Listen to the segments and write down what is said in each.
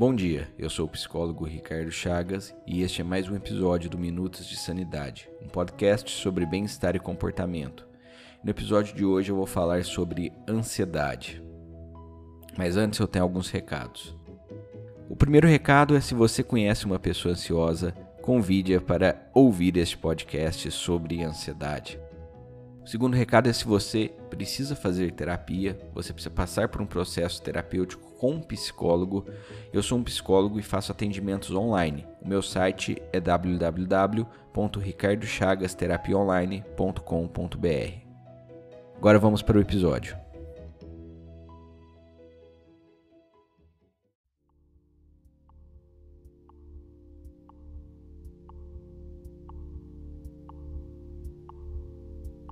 Bom dia, eu sou o psicólogo Ricardo Chagas e este é mais um episódio do Minutos de Sanidade, um podcast sobre bem-estar e comportamento. No episódio de hoje eu vou falar sobre ansiedade. Mas antes eu tenho alguns recados. O primeiro recado é se você conhece uma pessoa ansiosa, convide-a para ouvir este podcast sobre ansiedade. Segundo recado é se você precisa fazer terapia, você precisa passar por um processo terapêutico com um psicólogo. Eu sou um psicólogo e faço atendimentos online. O meu site é www.ricardochagasterapiaonline.com.br. Agora vamos para o episódio.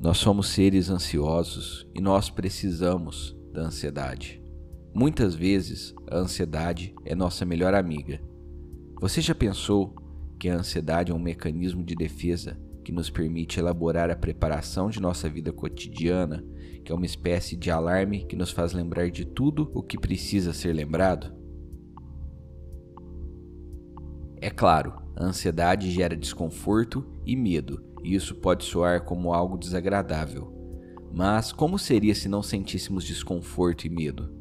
Nós somos seres ansiosos e nós precisamos da ansiedade. Muitas vezes a ansiedade é nossa melhor amiga. Você já pensou que a ansiedade é um mecanismo de defesa que nos permite elaborar a preparação de nossa vida cotidiana, que é uma espécie de alarme que nos faz lembrar de tudo o que precisa ser lembrado? É claro, a ansiedade gera desconforto e medo, e isso pode soar como algo desagradável. Mas como seria se não sentíssemos desconforto e medo?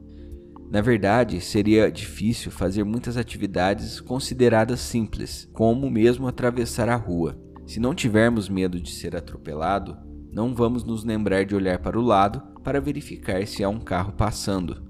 Na verdade, seria difícil fazer muitas atividades consideradas simples, como mesmo atravessar a rua. Se não tivermos medo de ser atropelado, não vamos nos lembrar de olhar para o lado para verificar se há um carro passando.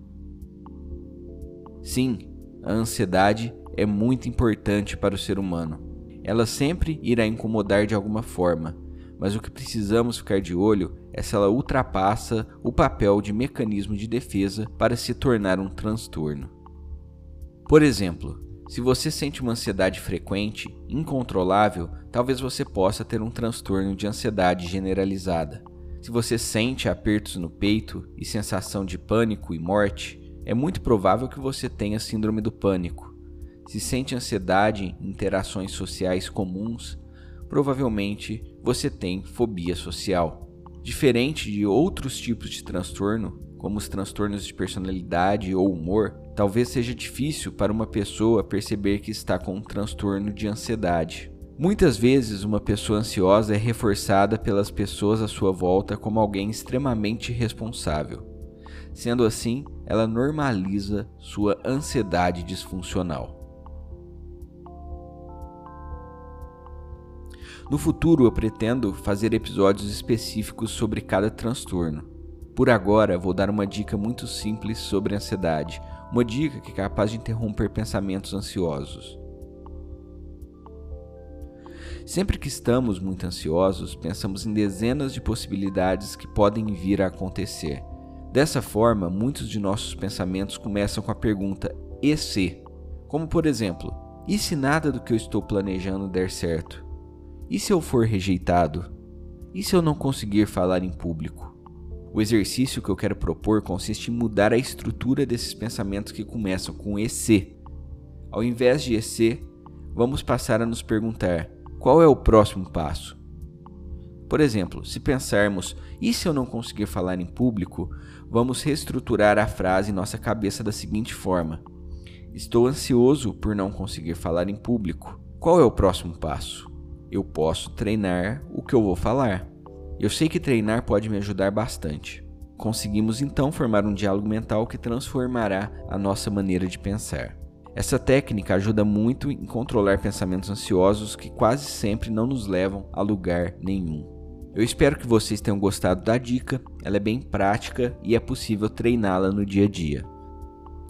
Sim, a ansiedade é muito importante para o ser humano. Ela sempre irá incomodar de alguma forma, mas o que precisamos ficar de olho é se ela ultrapassa o papel de mecanismo de defesa para se tornar um transtorno. Por exemplo, se você sente uma ansiedade frequente, incontrolável, talvez você possa ter um transtorno de ansiedade generalizada. Se você sente apertos no peito e sensação de pânico e morte, é muito provável que você tenha síndrome do pânico se sente ansiedade em interações sociais comuns, provavelmente você tem fobia social. Diferente de outros tipos de transtorno, como os transtornos de personalidade ou humor, talvez seja difícil para uma pessoa perceber que está com um transtorno de ansiedade. Muitas vezes, uma pessoa ansiosa é reforçada pelas pessoas à sua volta como alguém extremamente responsável. Sendo assim, ela normaliza sua ansiedade disfuncional. No futuro, eu pretendo fazer episódios específicos sobre cada transtorno. Por agora, vou dar uma dica muito simples sobre ansiedade, uma dica que é capaz de interromper pensamentos ansiosos. Sempre que estamos muito ansiosos, pensamos em dezenas de possibilidades que podem vir a acontecer. Dessa forma, muitos de nossos pensamentos começam com a pergunta e se? Como por exemplo, e se nada do que eu estou planejando der certo? E se eu for rejeitado? E se eu não conseguir falar em público? O exercício que eu quero propor consiste em mudar a estrutura desses pensamentos que começam com EC. Ao invés de EC, vamos passar a nos perguntar: qual é o próximo passo? Por exemplo, se pensarmos, e se eu não conseguir falar em público, vamos reestruturar a frase em nossa cabeça da seguinte forma: Estou ansioso por não conseguir falar em público. Qual é o próximo passo? Eu posso treinar o que eu vou falar. Eu sei que treinar pode me ajudar bastante. Conseguimos então formar um diálogo mental que transformará a nossa maneira de pensar. Essa técnica ajuda muito em controlar pensamentos ansiosos que quase sempre não nos levam a lugar nenhum. Eu espero que vocês tenham gostado da dica, ela é bem prática e é possível treiná-la no dia a dia.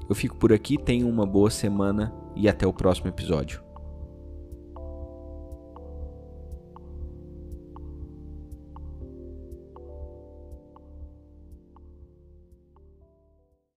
Eu fico por aqui, tenham uma boa semana e até o próximo episódio.